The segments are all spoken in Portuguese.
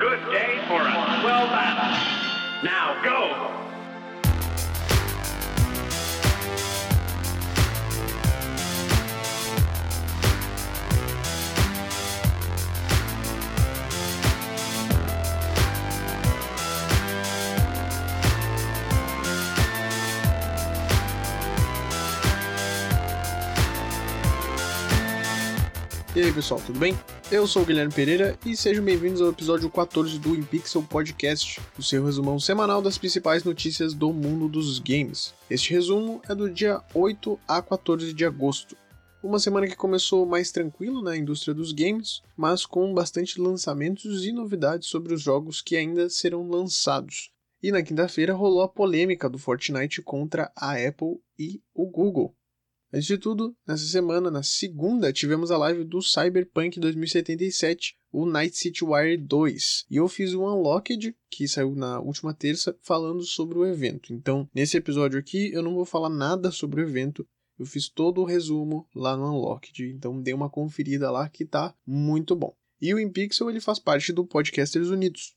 Good day for a swell battle. Now go! E aí pessoal, tudo bem? Eu sou o Guilherme Pereira e sejam bem-vindos ao episódio 14 do InPixel Podcast, o seu resumão semanal das principais notícias do mundo dos games. Este resumo é do dia 8 a 14 de agosto. Uma semana que começou mais tranquilo na indústria dos games, mas com bastante lançamentos e novidades sobre os jogos que ainda serão lançados. E na quinta-feira rolou a polêmica do Fortnite contra a Apple e o Google. Antes de tudo, nessa semana, na segunda, tivemos a live do Cyberpunk 2077, o Night City Wire 2. E eu fiz o Unlocked, que saiu na última terça, falando sobre o evento. Então, nesse episódio aqui, eu não vou falar nada sobre o evento. Eu fiz todo o resumo lá no Unlocked, então dê uma conferida lá que tá muito bom. E o InPixel ele faz parte do Podcasters Unidos,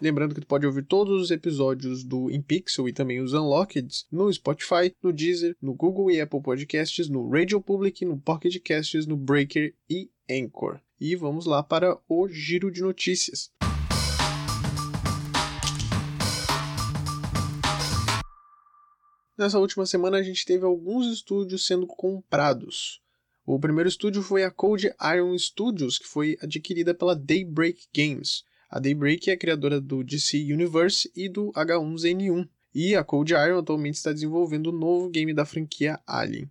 Lembrando que tu pode ouvir todos os episódios do InPixel e também os Unlocked no Spotify, no Deezer, no Google e Apple Podcasts, no Radio Public, no Pocket Casts, no Breaker e Anchor. E vamos lá para o giro de notícias. Nessa última semana a gente teve alguns estúdios sendo comprados. O primeiro estúdio foi a Cold Iron Studios, que foi adquirida pela Daybreak Games. A Daybreak é criadora do DC Universe e do H1Z1, e a Cold Iron atualmente está desenvolvendo o um novo game da franquia Alien.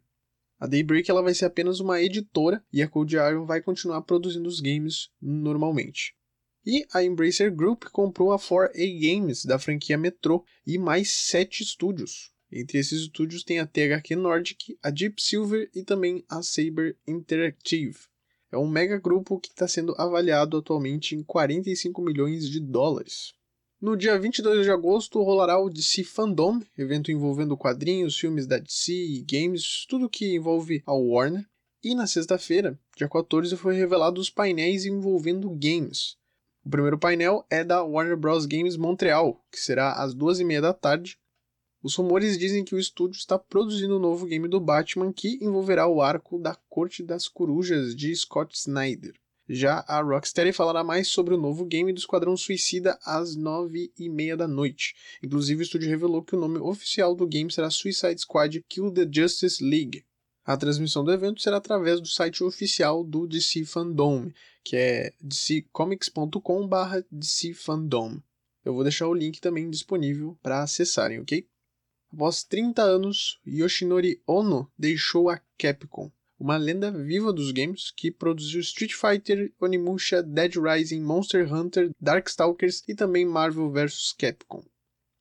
A Daybreak ela vai ser apenas uma editora e a Cold Iron vai continuar produzindo os games normalmente. E a Embracer Group comprou a 4A Games da franquia Metro e mais sete estúdios. Entre esses estúdios tem a THQ Nordic, a Deep Silver e também a Saber Interactive. É um mega grupo que está sendo avaliado atualmente em 45 milhões de dólares. No dia 22 de agosto rolará o DC Fandom, evento envolvendo quadrinhos, filmes da DC e games, tudo que envolve a Warner. E na sexta-feira, dia 14, foi revelado os painéis envolvendo games. O primeiro painel é da Warner Bros. Games Montreal, que será às duas e meia da tarde, os rumores dizem que o estúdio está produzindo um novo game do Batman que envolverá o arco da Corte das Corujas de Scott Snyder. Já a Rocksteady falará mais sobre o novo game do Esquadrão Suicida às nove e meia da noite. Inclusive, o estúdio revelou que o nome oficial do game será Suicide Squad Kill the Justice League. A transmissão do evento será através do site oficial do DC Fandom, que é dccomics.com/dc Fandom. Eu vou deixar o link também disponível para acessarem, ok? Após 30 anos, Yoshinori Ono deixou a Capcom, uma lenda viva dos games que produziu Street Fighter, Onimusha, Dead Rising, Monster Hunter, Darkstalkers e também Marvel vs Capcom.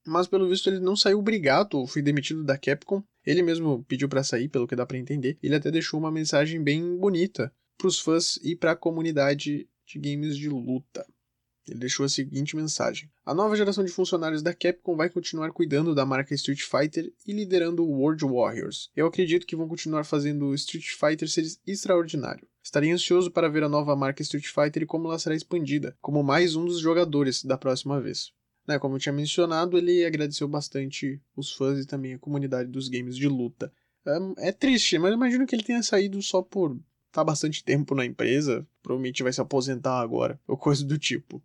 Mas pelo visto ele não saiu obrigado ou foi demitido da Capcom. Ele mesmo pediu para sair, pelo que dá para entender. Ele até deixou uma mensagem bem bonita para os fãs e para a comunidade de games de luta. Ele deixou a seguinte mensagem: A nova geração de funcionários da Capcom vai continuar cuidando da marca Street Fighter e liderando o World Warriors. Eu acredito que vão continuar fazendo Street Fighter ser extraordinário. Estarei ansioso para ver a nova marca Street Fighter e como ela será expandida, como mais um dos jogadores da próxima vez. Né, como eu tinha mencionado, ele agradeceu bastante os fãs e também a comunidade dos games de luta. É, é triste, mas imagino que ele tenha saído só por estar tá bastante tempo na empresa, provavelmente vai se aposentar agora, ou coisa do tipo.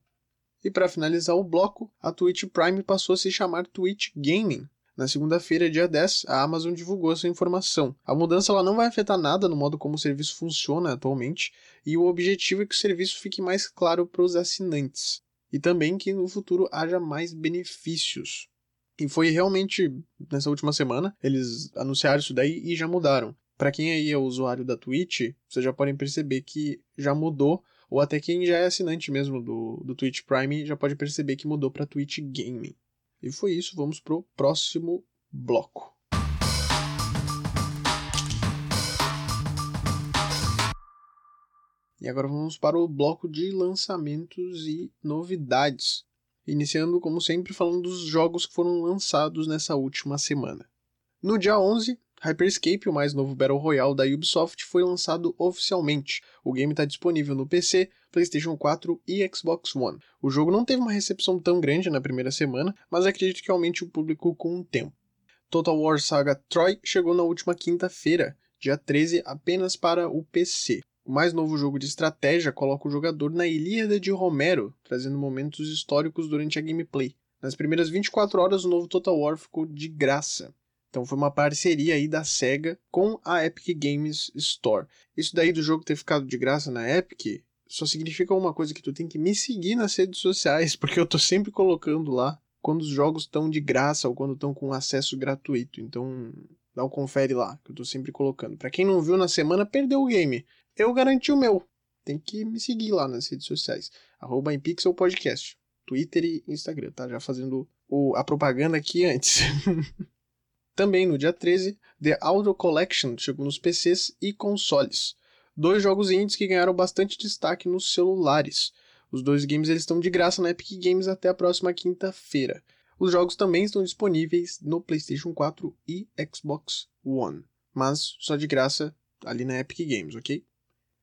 E para finalizar o bloco, a Twitch Prime passou a se chamar Twitch Gaming. Na segunda-feira, dia 10, a Amazon divulgou essa informação. A mudança ela não vai afetar nada no modo como o serviço funciona atualmente, e o objetivo é que o serviço fique mais claro para os assinantes. E também que no futuro haja mais benefícios. E foi realmente nessa última semana, eles anunciaram isso daí e já mudaram. Para quem aí é usuário da Twitch, vocês já podem perceber que já mudou ou até quem já é assinante mesmo do, do Twitch Prime já pode perceber que mudou para Twitch Gaming. E foi isso, vamos pro próximo bloco. E agora vamos para o bloco de lançamentos e novidades. Iniciando, como sempre, falando dos jogos que foram lançados nessa última semana. No dia 11, Hyperscape, o mais novo Battle Royale da Ubisoft, foi lançado oficialmente. O game está disponível no PC, PlayStation 4 e Xbox One. O jogo não teve uma recepção tão grande na primeira semana, mas acredito que aumente o público com o tempo. Total War Saga Troy chegou na última quinta-feira, dia 13, apenas para o PC. O mais novo jogo de estratégia coloca o jogador na Ilíada de Romero, trazendo momentos históricos durante a gameplay. Nas primeiras 24 horas, o novo Total War ficou de graça. Então foi uma parceria aí da SEGA com a Epic Games Store. Isso daí do jogo ter ficado de graça na Epic só significa uma coisa que tu tem que me seguir nas redes sociais, porque eu tô sempre colocando lá quando os jogos estão de graça ou quando estão com acesso gratuito. Então, dá um confere lá, que eu tô sempre colocando. Para quem não viu na semana, perdeu o game. Eu garanti o meu. Tem que me seguir lá nas redes sociais. Arroba Podcast. Twitter e Instagram, tá? Já fazendo o, a propaganda aqui antes. Também no dia 13, The Auto Collection chegou nos PCs e consoles. Dois jogos indies que ganharam bastante destaque nos celulares. Os dois games eles estão de graça na Epic Games até a próxima quinta-feira. Os jogos também estão disponíveis no PlayStation 4 e Xbox One, mas só de graça ali na Epic Games, ok?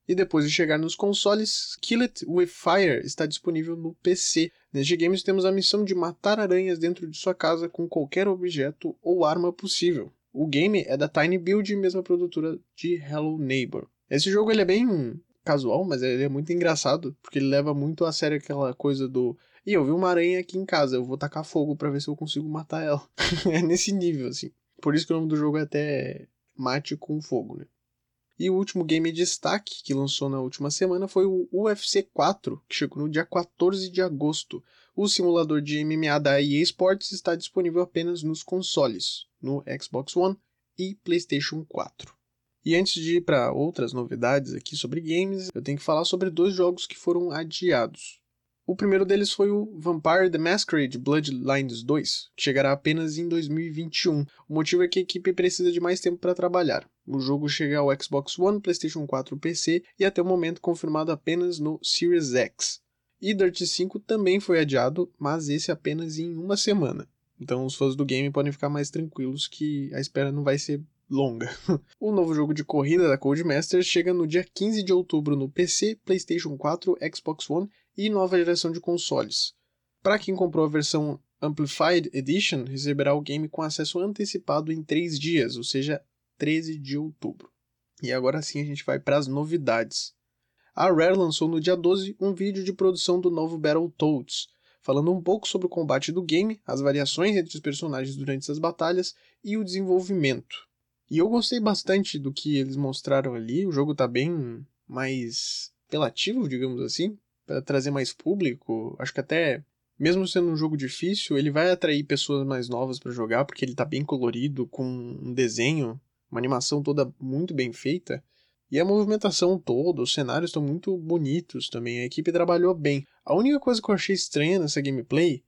E depois de chegar nos consoles, Kill It With Fire está disponível no PC. Neste game temos a missão de matar aranhas dentro de sua casa com qualquer objeto ou arma possível. O game é da Tiny Build, mesma produtora de Hello Neighbor. Esse jogo ele é bem casual, mas ele é muito engraçado, porque ele leva muito a sério aquela coisa do e eu vi uma aranha aqui em casa, eu vou tacar fogo para ver se eu consigo matar ela. é nesse nível assim. Por isso que o nome do jogo é até Mate com Fogo, né? E o último game de destaque que lançou na última semana foi o UFC 4, que chegou no dia 14 de agosto. O simulador de MMA da EA Sports está disponível apenas nos consoles, no Xbox One e PlayStation 4. E antes de ir para outras novidades aqui sobre games, eu tenho que falar sobre dois jogos que foram adiados. O primeiro deles foi o Vampire the Masquerade Bloodlines 2, que chegará apenas em 2021. O motivo é que a equipe precisa de mais tempo para trabalhar. O jogo chega ao Xbox One, PlayStation 4 e PC e até o momento confirmado apenas no Series X. E Dirt 5 também foi adiado, mas esse apenas em uma semana. Então os fãs do game podem ficar mais tranquilos que a espera não vai ser longa. o novo jogo de corrida da Codemasters chega no dia 15 de outubro no PC, PlayStation 4, Xbox One e nova geração de consoles. Para quem comprou a versão Amplified Edition, receberá o game com acesso antecipado em 3 dias, ou seja, 13 de outubro. E agora sim a gente vai para as novidades. A Rare lançou no dia 12 um vídeo de produção do novo Battletoads, falando um pouco sobre o combate do game, as variações entre os personagens durante as batalhas e o desenvolvimento. E eu gostei bastante do que eles mostraram ali, o jogo está bem mais apelativo, digamos assim, para trazer mais público. Acho que até mesmo sendo um jogo difícil, ele vai atrair pessoas mais novas para jogar, porque ele tá bem colorido, com um desenho, uma animação toda muito bem feita. E a movimentação toda, os cenários estão muito bonitos também, a equipe trabalhou bem. A única coisa que eu achei estranha nessa gameplay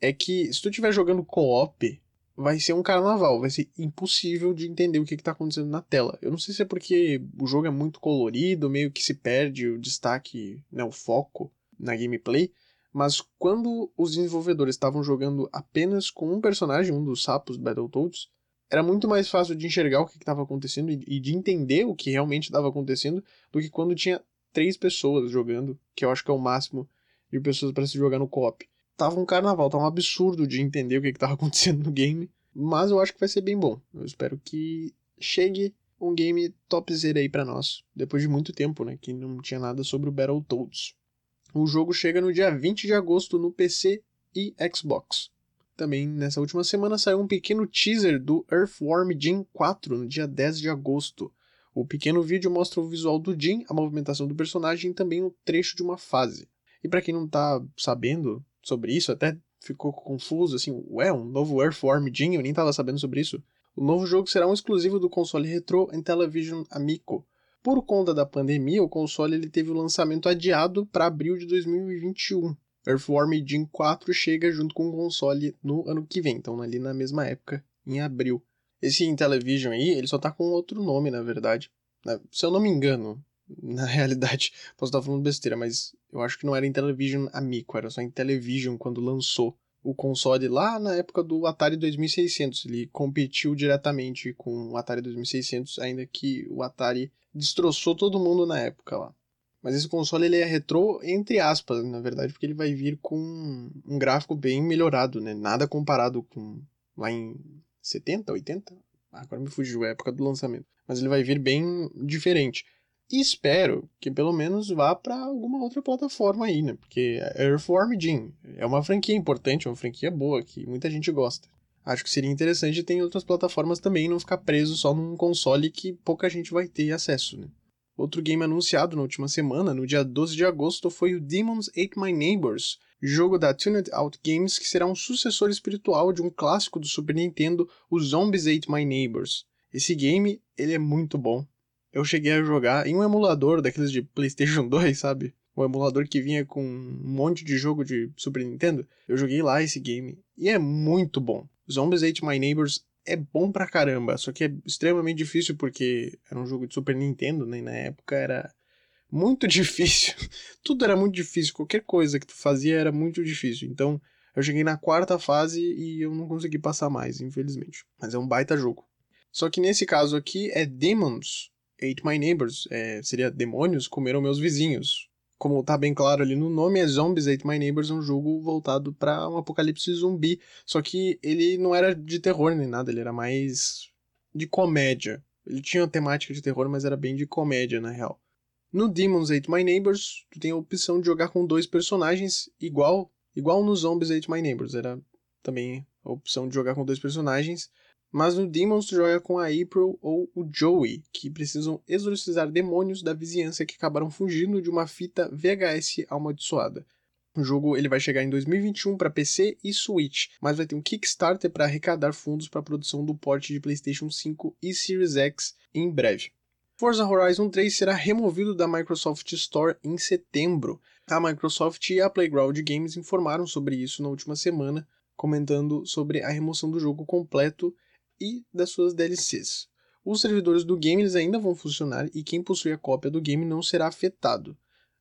é que se tu estiver jogando co-op, vai ser um carnaval, vai ser impossível de entender o que está acontecendo na tela. Eu não sei se é porque o jogo é muito colorido, meio que se perde o destaque, né, o foco na gameplay, mas quando os desenvolvedores estavam jogando apenas com um personagem, um dos sapos Battletoads, era muito mais fácil de enxergar o que estava acontecendo e de entender o que realmente estava acontecendo do que quando tinha três pessoas jogando, que eu acho que é o máximo de pessoas para se jogar no co-op tava um carnaval, tava um absurdo de entender o que, que tava acontecendo no game. Mas eu acho que vai ser bem bom. Eu espero que chegue um game topzera aí para nós. Depois de muito tempo, né? Que não tinha nada sobre o Battletoads. O jogo chega no dia 20 de agosto no PC e Xbox. Também nessa última semana saiu um pequeno teaser do Earthworm Jim 4 no dia 10 de agosto. O pequeno vídeo mostra o visual do Jim, a movimentação do personagem e também um trecho de uma fase. E para quem não tá sabendo, sobre isso, até ficou confuso, assim, ué, um novo Earthworm Jim, eu nem tava sabendo sobre isso. O novo jogo será um exclusivo do console Retro Intellivision Amico. Por conta da pandemia, o console ele teve o lançamento adiado para abril de 2021. Earthworm Jim 4 chega junto com o console no ano que vem, então ali na mesma época, em abril. Esse Intellivision aí, ele só tá com outro nome, na verdade. Se eu não me engano, Na realidade, posso estar falando besteira, mas eu acho que não era Intellivision Amico, era só Intellivision quando lançou o console lá na época do Atari 2600. Ele competiu diretamente com o Atari 2600, ainda que o Atari destroçou todo mundo na época lá. Mas esse console ele é retrô entre aspas, na verdade, porque ele vai vir com um gráfico bem melhorado, né? Nada comparado com lá em 70, 80? agora me fugiu a época do lançamento. Mas ele vai vir bem diferente. E espero que pelo menos vá para alguma outra plataforma aí, né? Porque Earthworm Jim é uma franquia importante, é uma franquia boa que muita gente gosta. Acho que seria interessante ter em outras plataformas também, não ficar preso só num console que pouca gente vai ter acesso, né? Outro game anunciado na última semana, no dia 12 de agosto, foi o Demons Ate My Neighbors, jogo da Tuned Out Games que será um sucessor espiritual de um clássico do Super Nintendo, o Zombies Ate My Neighbors. Esse game, ele é muito bom, eu cheguei a jogar em um emulador daqueles de PlayStation 2, sabe? O emulador que vinha com um monte de jogo de Super Nintendo. Eu joguei lá esse game e é muito bom. Zombies Ate My Neighbors é bom pra caramba, só que é extremamente difícil porque era um jogo de Super Nintendo, né? E na época era muito difícil. Tudo era muito difícil, qualquer coisa que tu fazia era muito difícil. Então, eu cheguei na quarta fase e eu não consegui passar mais, infelizmente. Mas é um baita jogo. Só que nesse caso aqui é Demons, Ate My Neighbors, é, seria Demônios Comeram Meus Vizinhos. Como tá bem claro ali no nome, é Zombies Ate My Neighbors, um jogo voltado para um apocalipse zumbi. Só que ele não era de terror nem nada, ele era mais de comédia. Ele tinha uma temática de terror, mas era bem de comédia, na real. No Demons Ate My Neighbors, tu tem a opção de jogar com dois personagens, igual igual no Zombies Ate My Neighbors. Era também a opção de jogar com dois personagens. Mas no Demons joga com a April ou o Joey, que precisam exorcizar demônios da vizinhança que acabaram fugindo de uma fita VHS amaldiçoada. O jogo ele vai chegar em 2021 para PC e Switch, mas vai ter um Kickstarter para arrecadar fundos para a produção do porte de PlayStation 5 e Series X em breve. Forza Horizon 3 será removido da Microsoft Store em setembro. A Microsoft e a Playground Games informaram sobre isso na última semana, comentando sobre a remoção do jogo completo e das suas DLCs. Os servidores do game eles ainda vão funcionar e quem possui a cópia do game não será afetado.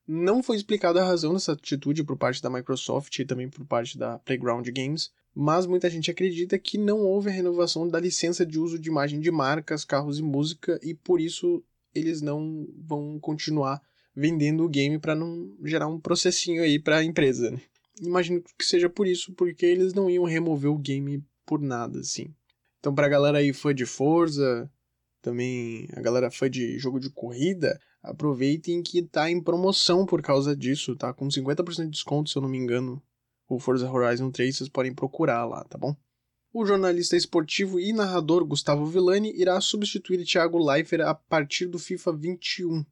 Não foi explicada a razão dessa atitude por parte da Microsoft e também por parte da Playground Games, mas muita gente acredita que não houve a renovação da licença de uso de imagem de marcas, carros e música e por isso eles não vão continuar vendendo o game para não gerar um processinho aí para a empresa. Né? Imagino que seja por isso, porque eles não iam remover o game por nada assim. Então, pra galera aí fã de Forza, também a galera fã de jogo de corrida, aproveitem que tá em promoção por causa disso, tá? Com 50% de desconto, se eu não me engano, o Forza Horizon 3, vocês podem procurar lá, tá bom? O jornalista esportivo e narrador Gustavo Villani irá substituir Thiago Leifert a partir do FIFA 21.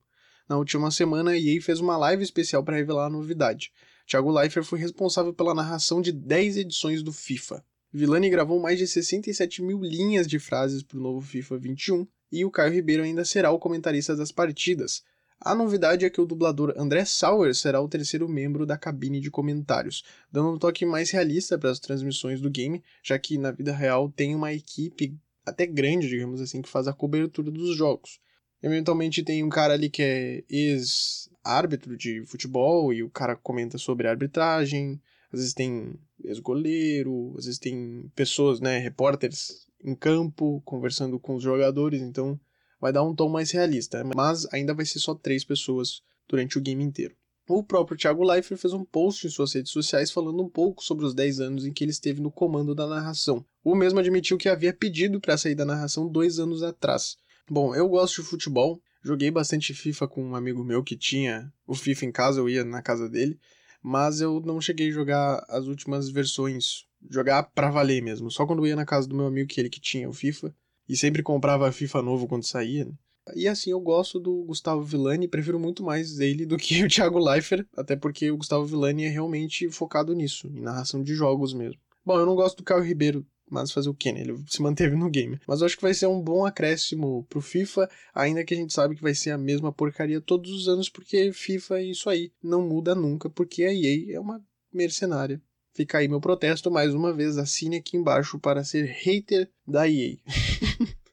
Na última semana, a EA fez uma live especial para revelar a novidade. Thiago Leifert foi responsável pela narração de 10 edições do FIFA. Villani gravou mais de 67 mil linhas de frases para o novo FIFA 21 e o Caio Ribeiro ainda será o comentarista das partidas. A novidade é que o dublador André Sauer será o terceiro membro da cabine de comentários, dando um toque mais realista para as transmissões do game, já que na vida real tem uma equipe até grande, digamos assim, que faz a cobertura dos jogos. Eventualmente tem um cara ali que é ex-árbitro de futebol e o cara comenta sobre arbitragem às vezes tem ex-goleiro, às vezes tem pessoas, né, repórteres em campo conversando com os jogadores, então vai dar um tom mais realista, mas ainda vai ser só três pessoas durante o game inteiro. O próprio Thiago Leifert fez um post em suas redes sociais falando um pouco sobre os 10 anos em que ele esteve no comando da narração. O mesmo admitiu que havia pedido para sair da narração dois anos atrás. Bom, eu gosto de futebol, joguei bastante FIFA com um amigo meu que tinha o FIFA em casa, eu ia na casa dele, mas eu não cheguei a jogar as últimas versões, jogar pra valer mesmo, só quando eu ia na casa do meu amigo que ele que tinha o FIFA, e sempre comprava FIFA novo quando saía, né? E assim, eu gosto do Gustavo Villani, prefiro muito mais ele do que o Thiago Leifert, até porque o Gustavo Villani é realmente focado nisso, em narração de jogos mesmo. Bom, eu não gosto do Caio Ribeiro mas fazer o quê, né? Ele se manteve no game. Mas eu acho que vai ser um bom acréscimo pro FIFA, ainda que a gente sabe que vai ser a mesma porcaria todos os anos, porque FIFA é isso aí, não muda nunca, porque a EA é uma mercenária. Fica aí meu protesto mais uma vez, assine aqui embaixo para ser hater da EA.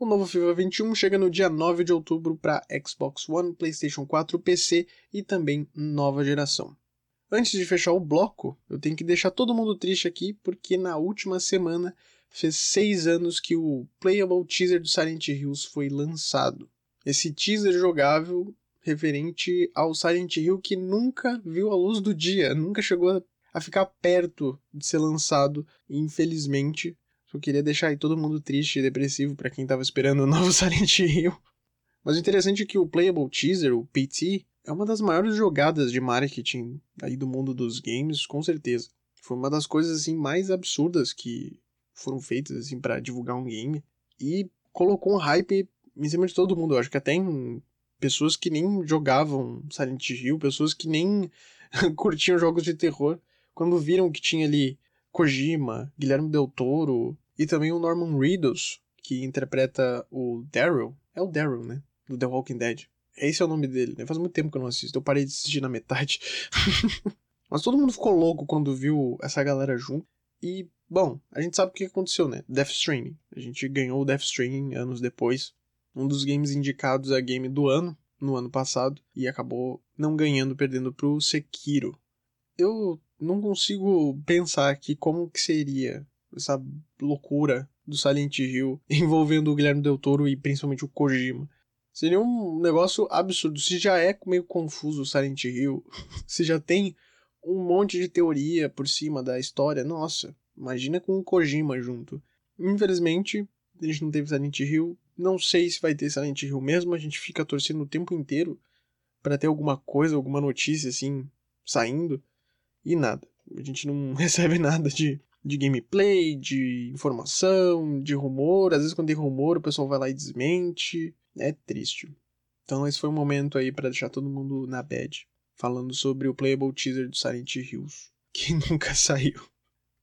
O novo FIFA 21 chega no dia 9 de outubro para Xbox One, PlayStation 4, PC e também nova geração. Antes de fechar o bloco, eu tenho que deixar todo mundo triste aqui porque na última semana fez seis anos que o Playable Teaser do Silent Hills foi lançado. Esse teaser jogável referente ao Silent Hill que nunca viu a luz do dia, nunca chegou a ficar perto de ser lançado, infelizmente. Só queria deixar aí todo mundo triste e depressivo para quem tava esperando o novo Silent Hill. Mas o interessante é que o Playable Teaser, o PT, é uma das maiores jogadas de marketing aí do mundo dos games, com certeza. Foi uma das coisas assim mais absurdas que foram feitas assim para divulgar um game e colocou um hype em cima de todo mundo. Eu acho que até em pessoas que nem jogavam Silent Hill, pessoas que nem curtiam jogos de terror, quando viram que tinha ali Kojima, Guilherme Del Toro e também o Norman Reedus, que interpreta o Daryl. É o Daryl, né? Do The Walking Dead. Esse é o nome dele, né? Faz muito tempo que eu não assisto. Eu parei de assistir na metade. Mas todo mundo ficou louco quando viu essa galera junto. E, bom, a gente sabe o que aconteceu, né? Death Stranding. A gente ganhou o Death Stranding anos depois um dos games indicados a game do ano, no ano passado, e acabou não ganhando, perdendo pro Sekiro. Eu não consigo pensar aqui como que seria essa loucura do Silent Hill envolvendo o Guilherme Del Toro e principalmente o Kojima. Seria um negócio absurdo. Se já é meio confuso o Silent Hill, se já tem um monte de teoria por cima da história, nossa, imagina com o Kojima junto. Infelizmente, a gente não teve Silent Hill, não sei se vai ter Silent Hill mesmo, a gente fica torcendo o tempo inteiro para ter alguma coisa, alguma notícia assim saindo e nada. A gente não recebe nada de, de gameplay, de informação, de rumor. Às vezes quando tem rumor, o pessoal vai lá e desmente. É triste. Então esse foi um momento aí para deixar todo mundo na bad, falando sobre o playable teaser do Silent Hills, que nunca saiu.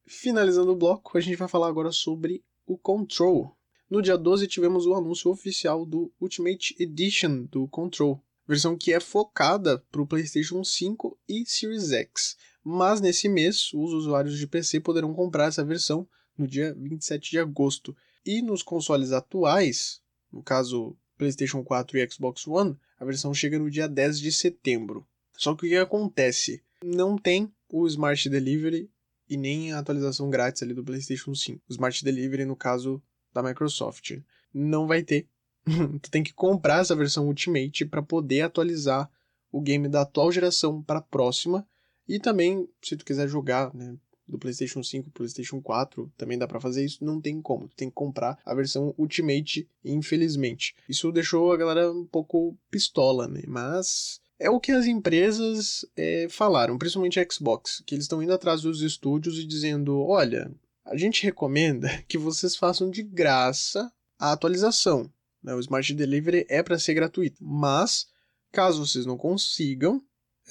Finalizando o bloco, a gente vai falar agora sobre o Control, no dia 12 tivemos o anúncio oficial do Ultimate Edition do Control, versão que é focada para o PlayStation 5 e Series X. Mas nesse mês, os usuários de PC poderão comprar essa versão no dia 27 de agosto. E nos consoles atuais, no caso PlayStation 4 e Xbox One, a versão chega no dia 10 de setembro. Só que o que acontece? Não tem o Smart Delivery e nem a atualização grátis ali do PlayStation 5. O Smart Delivery, no caso, da Microsoft. Não vai ter. tu tem que comprar essa versão Ultimate para poder atualizar o game da atual geração para a próxima. E também, se tu quiser jogar, né, do PlayStation 5 PlayStation 4, também dá para fazer isso, não tem como. Tem que comprar a versão Ultimate, infelizmente. Isso deixou a galera um pouco pistola, né? Mas é o que as empresas é, falaram, principalmente a Xbox, que eles estão indo atrás dos estúdios e dizendo: olha, a gente recomenda que vocês façam de graça a atualização. Né? O Smart Delivery é para ser gratuito, mas caso vocês não consigam,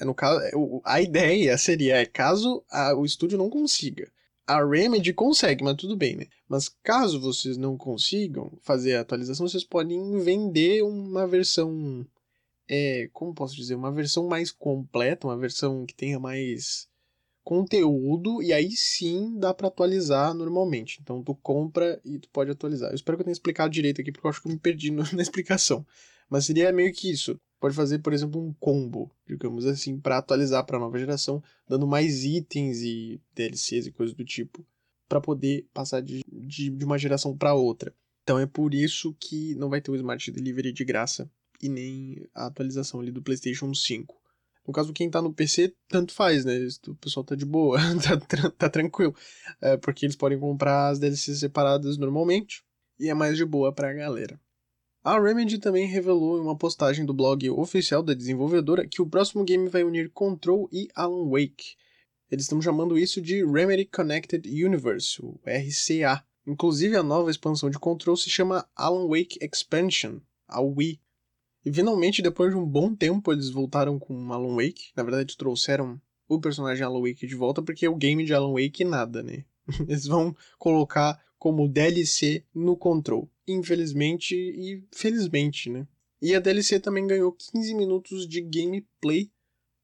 no caso, é, a ideia seria, é, caso a, o estúdio não consiga, a Remedy consegue, mas tudo bem, né? Mas caso vocês não consigam fazer a atualização, vocês podem vender uma versão, é, como posso dizer, uma versão mais completa, uma versão que tenha mais conteúdo e aí sim dá para atualizar normalmente. Então tu compra e tu pode atualizar. Eu espero que eu tenha explicado direito aqui porque eu acho que eu me perdi na explicação. Mas seria meio que isso. Pode fazer, por exemplo, um combo, digamos assim, para atualizar para a nova geração, dando mais itens e DLCs e coisas do tipo, para poder passar de, de, de uma geração para outra. Então é por isso que não vai ter o Smart Delivery de graça e nem a atualização ali do PlayStation 5. No caso, quem tá no PC, tanto faz, né? O pessoal tá de boa, tá, tá tranquilo. É, porque eles podem comprar as DLCs separadas normalmente e é mais de boa pra galera. A Remedy também revelou em uma postagem do blog oficial da desenvolvedora que o próximo game vai unir Control e Alan Wake. Eles estão chamando isso de Remedy Connected Universe, o RCA. Inclusive, a nova expansão de Control se chama Alan Wake Expansion, a Wii, e finalmente, depois de um bom tempo, eles voltaram com Alan Wake. Na verdade, trouxeram o personagem Alan Wake de volta, porque o game de Alan Wake nada, né? Eles vão colocar como DLC no Control. Infelizmente e felizmente, né? E a DLC também ganhou 15 minutos de gameplay,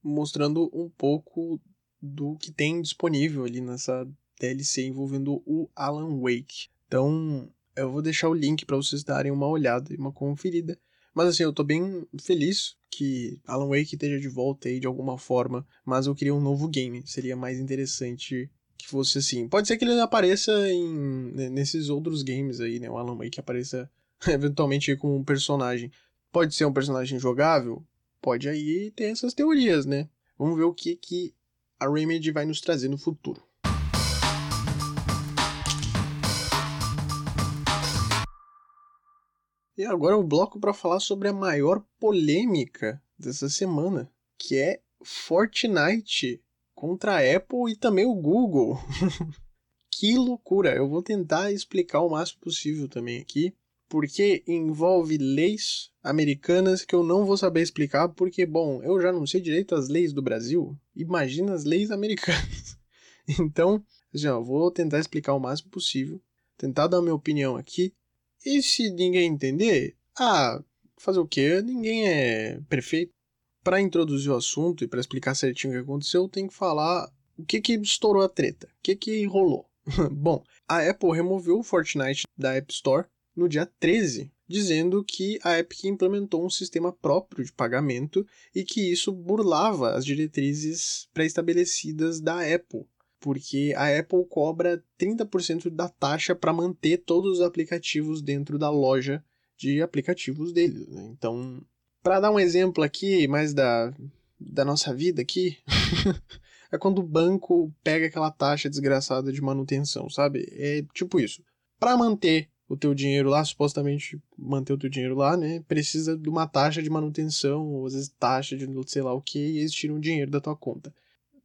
mostrando um pouco do que tem disponível ali nessa DLC envolvendo o Alan Wake. Então, Eu vou deixar o link para vocês darem uma olhada e uma conferida. Mas assim, eu tô bem feliz que Alan Wake esteja de volta aí de alguma forma, mas eu queria um novo game. Seria mais interessante que fosse assim. Pode ser que ele apareça em nesses outros games aí, né? O Alan Wake apareça eventualmente como um personagem. Pode ser um personagem jogável? Pode aí ter essas teorias, né? Vamos ver o que que a Remedy vai nos trazer no futuro. E agora o bloco para falar sobre a maior polêmica dessa semana, que é Fortnite contra a Apple e também o Google. que loucura! Eu vou tentar explicar o máximo possível também aqui, porque envolve leis americanas que eu não vou saber explicar, porque, bom, eu já não sei direito as leis do Brasil, imagina as leis americanas. então, assim, ó, vou tentar explicar o máximo possível, tentar dar minha opinião aqui, e se ninguém entender, ah, fazer o quê? Ninguém é perfeito. Para introduzir o assunto e para explicar certinho o que aconteceu, tem que falar o que que estourou a treta, o que que rolou. Bom, a Apple removeu o Fortnite da App Store no dia 13, dizendo que a Epic implementou um sistema próprio de pagamento e que isso burlava as diretrizes pré-estabelecidas da Apple porque a Apple cobra 30% da taxa para manter todos os aplicativos dentro da loja de aplicativos deles. Né? Então, para dar um exemplo aqui, mais da, da nossa vida aqui, é quando o banco pega aquela taxa desgraçada de manutenção, sabe? É tipo isso. Para manter o teu dinheiro lá, supostamente manter o teu dinheiro lá, né? Precisa de uma taxa de manutenção, ou às vezes taxa de sei lá o que, e eles tiram dinheiro da tua conta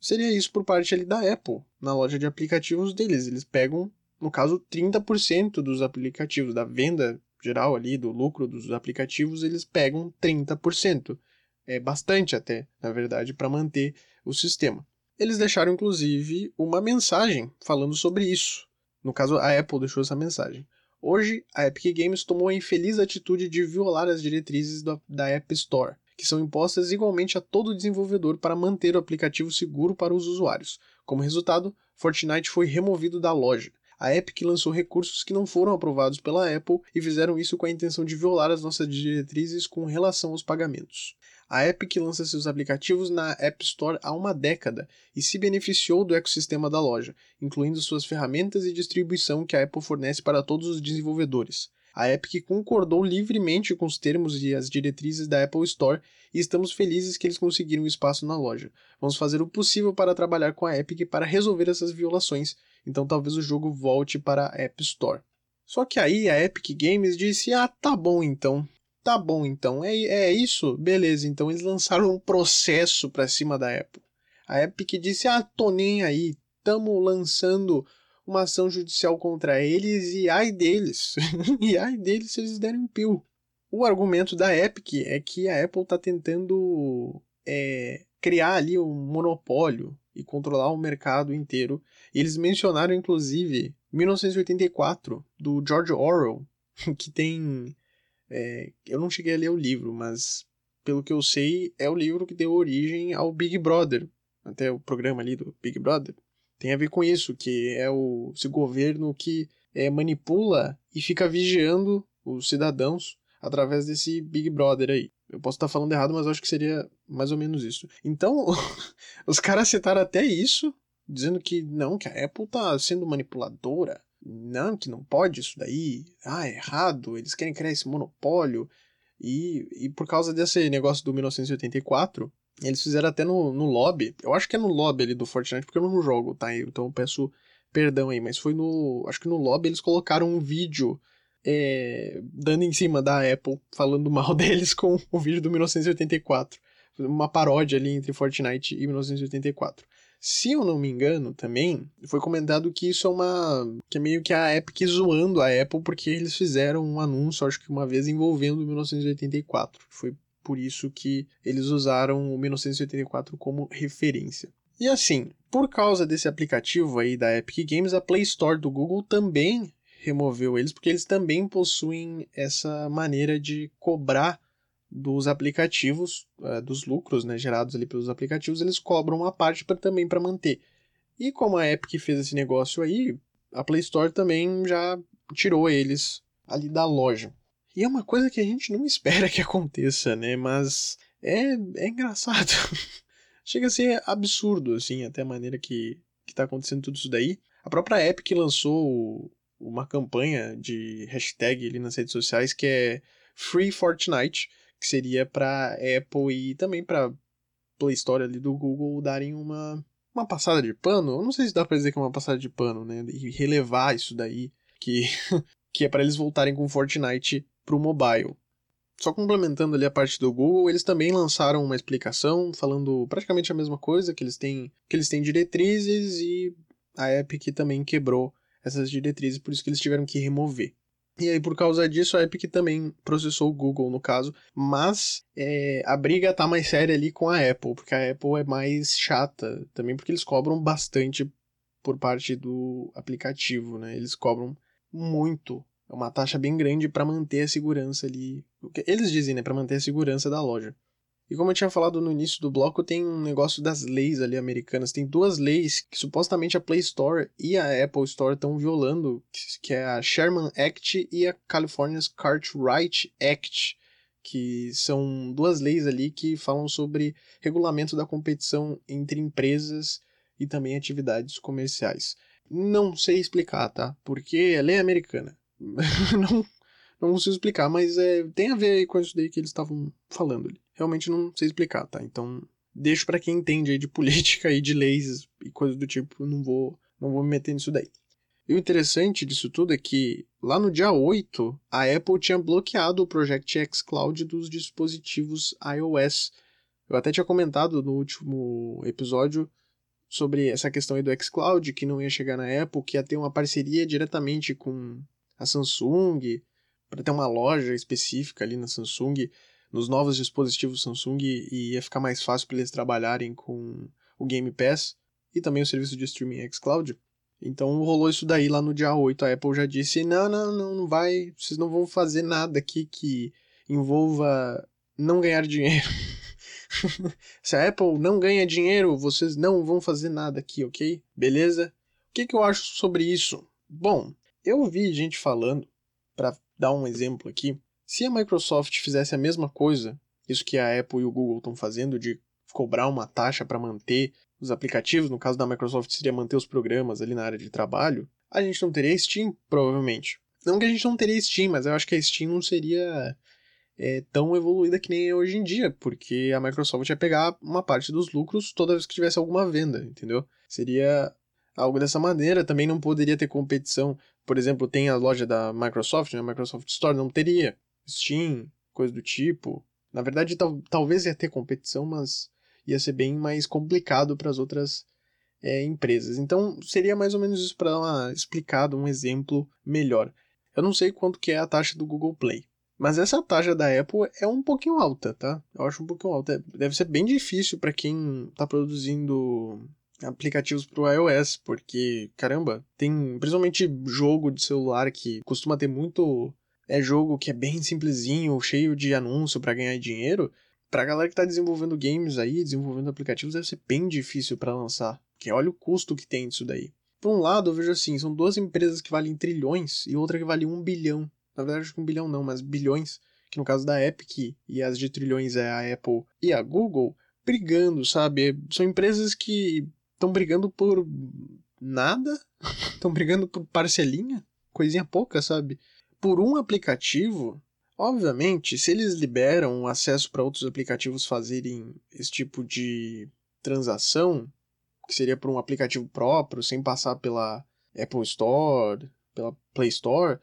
seria isso por parte ali da Apple, na loja de aplicativos deles. Eles pegam, no caso, 30% dos aplicativos, da venda geral ali, do lucro dos aplicativos, eles pegam 30%. É bastante até, na verdade, para manter o sistema. Eles deixaram, inclusive, uma mensagem falando sobre isso. No caso, a Apple deixou essa mensagem. Hoje, a Epic Games tomou a infeliz atitude de violar as diretrizes da App Store que são impostas igualmente a todo desenvolvedor para manter o aplicativo seguro para os usuários. Como resultado, Fortnite foi removido da loja. A Epic lançou recursos que não foram aprovados pela Apple e fizeram isso com a intenção de violar as nossas diretrizes com relação aos pagamentos. A Epic lança seus aplicativos na App Store há uma década e se beneficiou do ecossistema da loja, incluindo suas ferramentas e distribuição que a Apple fornece para todos os desenvolvedores. A Epic concordou livremente com os termos e as diretrizes da Apple Store e estamos felizes que eles conseguiram espaço na loja. Vamos fazer o possível para trabalhar com a Epic para resolver essas violações, então talvez o jogo volte para a App Store. Só que aí a Epic Games disse: Ah, tá bom então. Tá bom então. É, é isso? Beleza, então eles lançaram um processo para cima da Apple. A Epic disse: Ah, tô nem aí. Tamo lançando uma ação judicial contra eles e ai deles. e ai deles se eles derem um pio. O argumento da Epic é que a Apple está tentando é, criar ali um monopólio e controlar o mercado inteiro. E eles mencionaram, inclusive, 1984, do George Orwell, que tem. É, eu não cheguei a ler o livro, mas pelo que eu sei, é o livro que deu origem ao Big Brother, até o programa ali do Big Brother tem a ver com isso, que é o esse governo que é, manipula e fica vigiando os cidadãos através desse Big Brother aí. Eu posso estar falando errado, mas acho que seria mais ou menos isso. Então, os caras citaram até isso, dizendo que não, que a Apple tá sendo manipuladora. Não, que não pode isso daí. Ah, é errado. Eles querem criar esse monopólio. E, e por causa desse negócio do 1984, eles fizeram até no, no lobby. Eu acho que é no lobby ali do Fortnite, porque eu não jogo, tá? Então eu peço perdão aí. Mas foi no. Acho que no lobby eles colocaram um vídeo é, dando em cima da Apple, falando mal deles com o vídeo do 1984. Uma paródia ali entre Fortnite e 1984. Se eu não me engano, também foi comentado que isso é uma. que é meio que a Epic zoando a Apple, porque eles fizeram um anúncio, acho que uma vez envolvendo 1984. Foi por isso que eles usaram o 1984 como referência. E assim, por causa desse aplicativo aí da Epic Games, a Play Store do Google também removeu eles, porque eles também possuem essa maneira de cobrar dos aplicativos, uh, dos lucros né, gerados ali pelos aplicativos, eles cobram uma parte pra, também para manter. E como a Epic fez esse negócio aí, a Play Store também já tirou eles ali da loja. E é uma coisa que a gente não espera que aconteça, né? Mas é, é engraçado. Chega a ser absurdo, assim, até a maneira que, que tá acontecendo tudo isso daí. A própria Epic lançou uma campanha de hashtag ali nas redes sociais que é Free Fortnite, que seria para Apple e também para Play Store ali do Google darem uma, uma passada de pano. Eu não sei se dá pra dizer que é uma passada de pano, né? E relevar isso daí, que, que é para eles voltarem com Fortnite pro mobile. Só complementando ali a parte do Google, eles também lançaram uma explicação falando praticamente a mesma coisa, que eles têm, que eles têm diretrizes e a Epic também quebrou essas diretrizes, por isso que eles tiveram que remover. E aí, por causa disso, a Epic também processou o Google, no caso. Mas é, a briga tá mais séria ali com a Apple, porque a Apple é mais chata também, porque eles cobram bastante por parte do aplicativo, né? Eles cobram muito. É uma taxa bem grande para manter a segurança ali. Eles dizem, né? Para manter a segurança da loja. E como eu tinha falado no início do bloco, tem um negócio das leis ali americanas. Tem duas leis que supostamente a Play Store e a Apple Store estão violando, que é a Sherman Act e a California's Cartwright Act, que são duas leis ali que falam sobre regulamento da competição entre empresas e também atividades comerciais. Não sei explicar, tá? Porque a lei é americana. não, não consigo explicar, mas é, tem a ver com isso daí que eles estavam falando ali realmente não sei explicar, tá? Então, deixo para quem entende aí de política e de leis e coisas do tipo, não vou, não vou me meter nisso daí. E o interessante disso tudo é que lá no dia 8, a Apple tinha bloqueado o Project X Cloud dos dispositivos iOS. Eu até tinha comentado no último episódio sobre essa questão aí do xCloud, que não ia chegar na Apple, que ia ter uma parceria diretamente com a Samsung, para ter uma loja específica ali na Samsung nos novos dispositivos Samsung e ia ficar mais fácil para eles trabalharem com o Game Pass e também o serviço de streaming xCloud. Então rolou isso daí lá no dia 8. A Apple já disse: não, não, não, não vai, vocês não vão fazer nada aqui que envolva não ganhar dinheiro. Se a Apple não ganha dinheiro, vocês não vão fazer nada aqui, ok? Beleza? O que, que eu acho sobre isso? Bom, eu vi gente falando, para dar um exemplo aqui, se a Microsoft fizesse a mesma coisa, isso que a Apple e o Google estão fazendo, de cobrar uma taxa para manter os aplicativos, no caso da Microsoft seria manter os programas ali na área de trabalho, a gente não teria Steam, provavelmente. Não que a gente não teria Steam, mas eu acho que a Steam não seria é, tão evoluída que nem é hoje em dia, porque a Microsoft ia pegar uma parte dos lucros toda vez que tivesse alguma venda, entendeu? Seria algo dessa maneira, também não poderia ter competição. Por exemplo, tem a loja da Microsoft, né? a Microsoft Store, não teria. Steam, coisa do tipo. Na verdade, tal, talvez ia ter competição, mas ia ser bem mais complicado para as outras é, empresas. Então, seria mais ou menos isso para dar uma explicado, um exemplo melhor. Eu não sei quanto que é a taxa do Google Play, mas essa taxa da Apple é um pouquinho alta, tá? Eu acho um pouquinho alta. Deve ser bem difícil para quem está produzindo aplicativos para o iOS, porque, caramba, tem principalmente jogo de celular que costuma ter muito é jogo que é bem simplesinho, cheio de anúncio para ganhar dinheiro, pra galera que tá desenvolvendo games aí, desenvolvendo aplicativos, deve ser bem difícil para lançar. Porque olha o custo que tem disso daí. Por um lado, eu vejo assim, são duas empresas que valem trilhões e outra que vale um bilhão. Na verdade, acho que um bilhão não, mas bilhões. Que no caso da Epic e as de trilhões é a Apple e a Google, brigando, sabe? São empresas que estão brigando por nada, estão brigando por parcelinha, coisinha pouca, sabe? Por um aplicativo, obviamente, se eles liberam acesso para outros aplicativos fazerem esse tipo de transação, que seria por um aplicativo próprio, sem passar pela Apple Store, pela Play Store,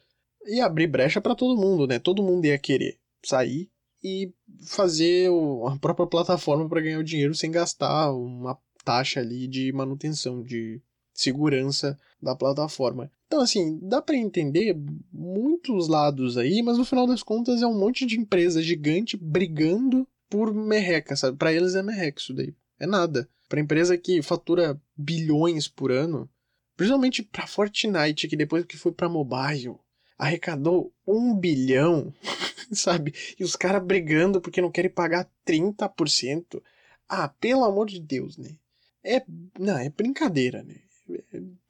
ia abrir brecha para todo mundo, né? Todo mundo ia querer sair e fazer a própria plataforma para ganhar o dinheiro sem gastar uma taxa ali de manutenção, de segurança da plataforma. Então, assim, dá para entender muitos lados aí, mas no final das contas é um monte de empresa gigante brigando por merreca, sabe? Para eles é merreca isso daí. É nada. Para empresa que fatura bilhões por ano, principalmente para Fortnite, que depois que foi para mobile, arrecadou um bilhão, sabe? E os caras brigando porque não querem pagar 30%. Ah, pelo amor de Deus, né? É, não, é brincadeira, né?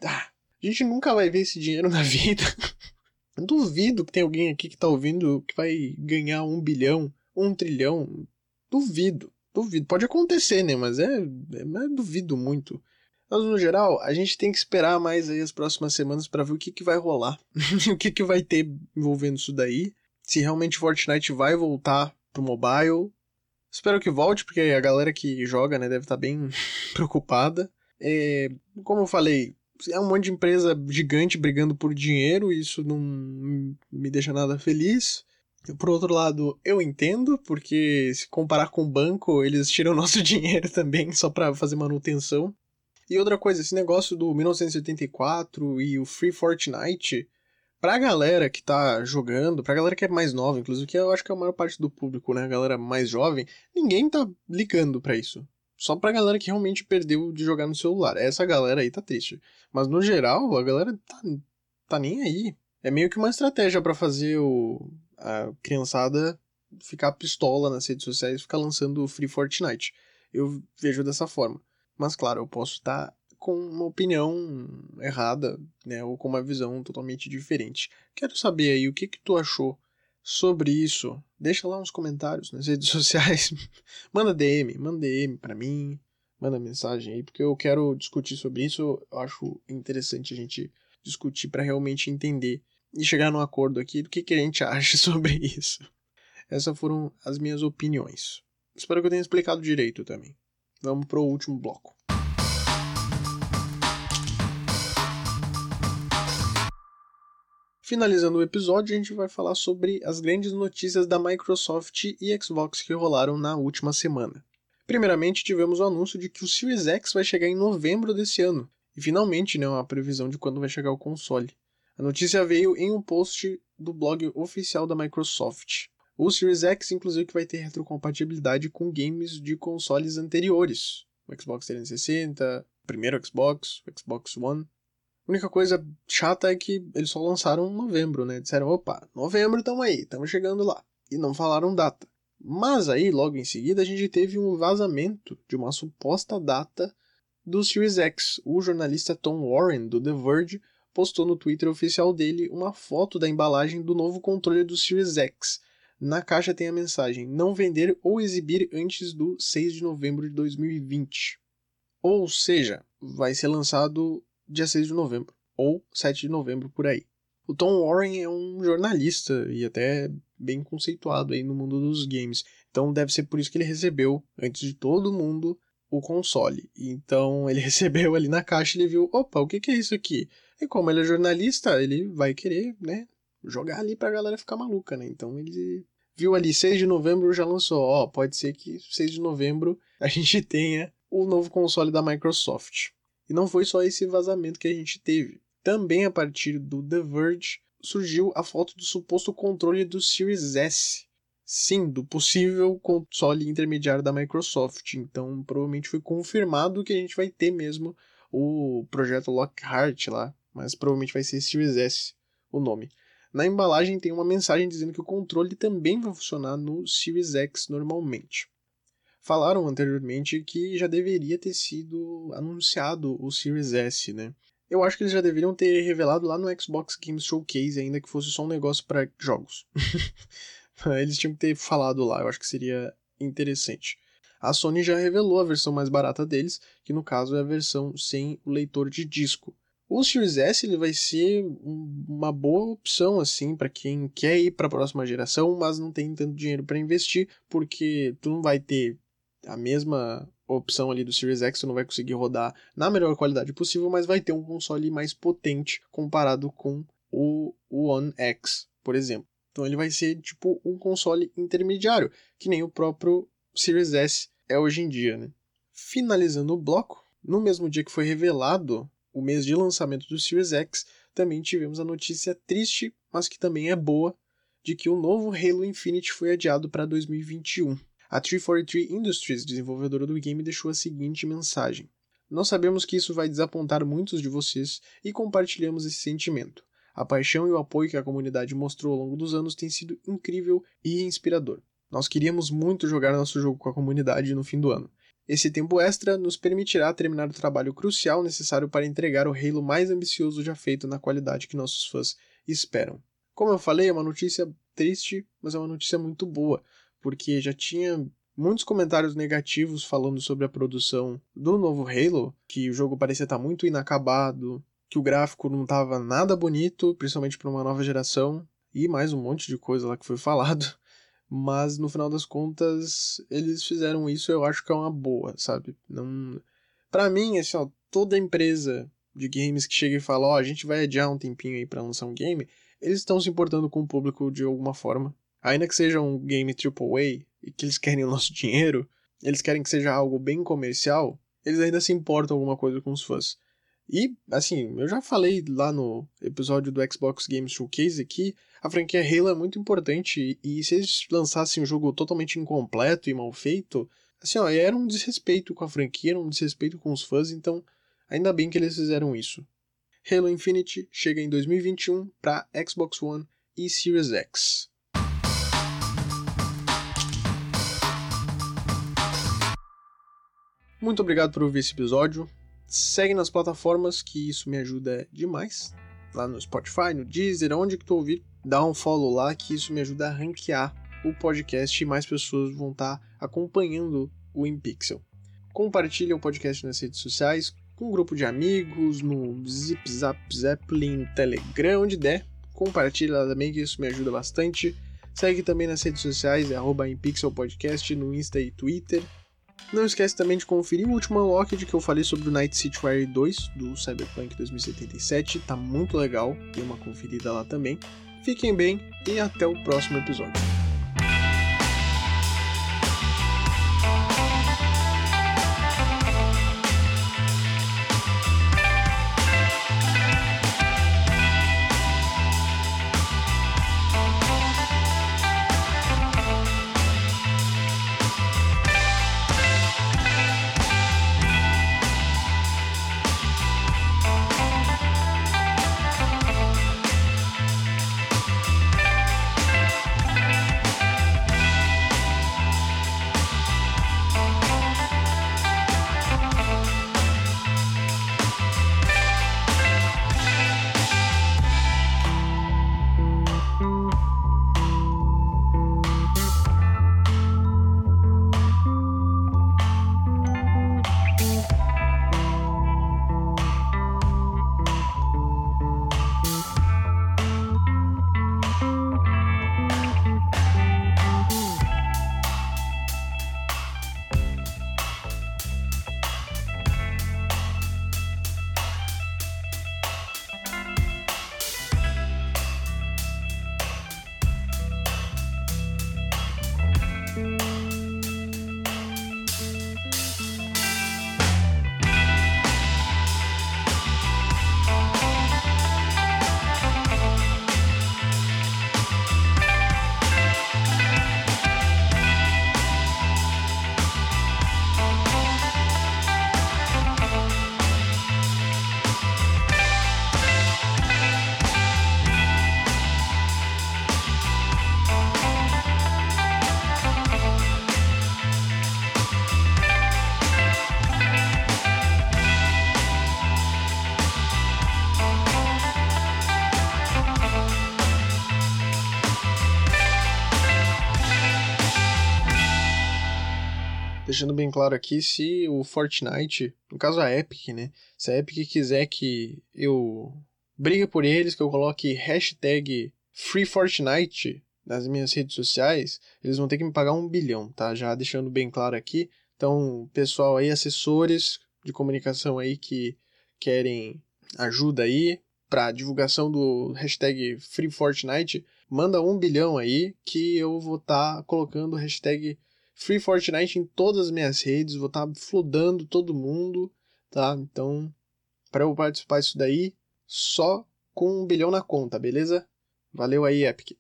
Ah, a gente nunca vai ver esse dinheiro na vida. Duvido que tem alguém aqui que tá ouvindo que vai ganhar um bilhão, um trilhão. Duvido, duvido. Pode acontecer, né? Mas é, é mas duvido muito. Mas no geral, a gente tem que esperar mais aí as próximas semanas para ver o que, que vai rolar, o que, que vai ter envolvendo isso daí. Se realmente Fortnite vai voltar pro mobile. Espero que volte, porque a galera que joga, né, deve estar tá bem preocupada. É, como eu falei, é um monte de empresa gigante brigando por dinheiro, isso não me deixa nada feliz. Por outro lado, eu entendo, porque se comparar com o banco, eles tiram nosso dinheiro também só para fazer manutenção. E outra coisa, esse negócio do 1984 e o Free Fortnite, pra galera que tá jogando, pra galera que é mais nova, inclusive, que eu acho que é a maior parte do público, né, a galera mais jovem, ninguém tá ligando para isso. Só pra galera que realmente perdeu de jogar no celular. Essa galera aí tá triste. Mas no geral, a galera tá, tá nem aí. É meio que uma estratégia para fazer o, a criançada ficar pistola nas redes sociais e ficar lançando Free Fortnite. Eu vejo dessa forma. Mas claro, eu posso estar com uma opinião errada, né, ou com uma visão totalmente diferente. Quero saber aí o que que tu achou sobre isso. Deixa lá uns comentários nas redes sociais. manda DM, manda DM para mim, manda mensagem aí, porque eu quero discutir sobre isso. Eu acho interessante a gente discutir para realmente entender e chegar num acordo aqui do que, que a gente acha sobre isso. Essas foram as minhas opiniões. Espero que eu tenha explicado direito também. Vamos pro último bloco. Finalizando o episódio, a gente vai falar sobre as grandes notícias da Microsoft e Xbox que rolaram na última semana. Primeiramente, tivemos o anúncio de que o Series X vai chegar em novembro desse ano, e finalmente né, uma previsão de quando vai chegar o console. A notícia veio em um post do blog oficial da Microsoft. O Series X, inclusive, que vai ter retrocompatibilidade com games de consoles anteriores. O Xbox 360, o primeiro Xbox, o Xbox One. A única coisa chata é que eles só lançaram em novembro, né? Disseram, opa, novembro tamo aí, estamos chegando lá. E não falaram data. Mas aí, logo em seguida, a gente teve um vazamento de uma suposta data do Series X. O jornalista Tom Warren, do The Verge, postou no Twitter oficial dele uma foto da embalagem do novo controle do Series X, na caixa tem a mensagem: não vender ou exibir antes do 6 de novembro de 2020. Ou seja, vai ser lançado dia 6 de novembro, ou 7 de novembro por aí. O Tom Warren é um jornalista e até bem conceituado aí no mundo dos games. Então deve ser por isso que ele recebeu, antes de todo mundo, o console. Então ele recebeu ali na caixa e ele viu, opa, o que, que é isso aqui? E como ele é jornalista, ele vai querer, né, jogar ali pra galera ficar maluca, né? Então ele viu ali 6 de novembro já lançou, ó, pode ser que 6 de novembro a gente tenha o novo console da Microsoft. E não foi só esse vazamento que a gente teve. Também a partir do The Verge surgiu a foto do suposto controle do Series S. Sim, do possível console intermediário da Microsoft. Então, provavelmente foi confirmado que a gente vai ter mesmo o projeto Lockhart lá, mas provavelmente vai ser Series S o nome. Na embalagem tem uma mensagem dizendo que o controle também vai funcionar no Series X normalmente. Falaram anteriormente que já deveria ter sido anunciado o Series S, né? Eu acho que eles já deveriam ter revelado lá no Xbox Games Showcase, ainda que fosse só um negócio para jogos. eles tinham que ter falado lá, eu acho que seria interessante. A Sony já revelou a versão mais barata deles, que no caso é a versão sem o leitor de disco. O Series S ele vai ser uma boa opção assim para quem quer ir para a próxima geração, mas não tem tanto dinheiro para investir, porque tu não vai ter a mesma opção ali do Series X, tu não vai conseguir rodar na melhor qualidade possível, mas vai ter um console mais potente comparado com o One X, por exemplo. Então ele vai ser tipo um console intermediário, que nem o próprio Series S é hoje em dia, né? Finalizando o bloco, no mesmo dia que foi revelado o mês de lançamento do Series X, também tivemos a notícia triste, mas que também é boa, de que o novo Halo Infinite foi adiado para 2021. A 343 Industries, desenvolvedora do game, deixou a seguinte mensagem: Nós sabemos que isso vai desapontar muitos de vocês e compartilhamos esse sentimento. A paixão e o apoio que a comunidade mostrou ao longo dos anos tem sido incrível e inspirador. Nós queríamos muito jogar nosso jogo com a comunidade no fim do ano. Esse tempo extra nos permitirá terminar o trabalho crucial necessário para entregar o Halo mais ambicioso já feito na qualidade que nossos fãs esperam. Como eu falei, é uma notícia triste, mas é uma notícia muito boa, porque já tinha muitos comentários negativos falando sobre a produção do novo Halo, que o jogo parecia estar muito inacabado, que o gráfico não estava nada bonito, principalmente para uma nova geração, e mais um monte de coisa lá que foi falado. Mas no final das contas, eles fizeram isso, eu acho que é uma boa, sabe? Não para mim, assim, ó, toda empresa de games que chega e fala, ó, oh, a gente vai adiar um tempinho aí para lançar um game, eles estão se importando com o público de alguma forma. Ainda que seja um game AAA e que eles querem o nosso dinheiro, eles querem que seja algo bem comercial, eles ainda se importam alguma coisa com os fãs. E, assim, eu já falei lá no episódio do Xbox Games Showcase que a franquia Halo é muito importante e se eles lançassem um jogo totalmente incompleto e mal feito, assim, ó, era um desrespeito com a franquia, era um desrespeito com os fãs, então ainda bem que eles fizeram isso. Halo Infinite chega em 2021 para Xbox One e Series X. Muito obrigado por ouvir esse episódio. Segue nas plataformas que isso me ajuda demais. Lá no Spotify, no Deezer, onde que tu ouvir, dá um follow lá que isso me ajuda a ranquear o podcast e mais pessoas vão estar tá acompanhando o InPixel. Compartilhe o podcast nas redes sociais, com um grupo de amigos, no Zip Zap Zeppelin, Telegram, onde der. Compartilha lá também, que isso me ajuda bastante. Segue também nas redes sociais, é arroba Podcast, no Insta e Twitter. Não esquece também de conferir o último Unlocked que eu falei sobre o Night City Wire 2 do Cyberpunk 2077, tá muito legal, dê uma conferida lá também. Fiquem bem e até o próximo episódio. Deixando bem claro aqui, se o Fortnite, no caso a Epic, né? Se a Epic quiser que eu brigue por eles, que eu coloque hashtag FreeFortnite nas minhas redes sociais, eles vão ter que me pagar um bilhão, tá? Já deixando bem claro aqui. Então, pessoal aí, assessores de comunicação aí que querem ajuda aí para divulgação do hashtag FreeFortnite, manda um bilhão aí que eu vou estar tá colocando o hashtag Free Fortnite em todas as minhas redes, vou estar tá todo mundo, tá? Então, para eu participar disso daí, só com um bilhão na conta, beleza? Valeu aí, Epic.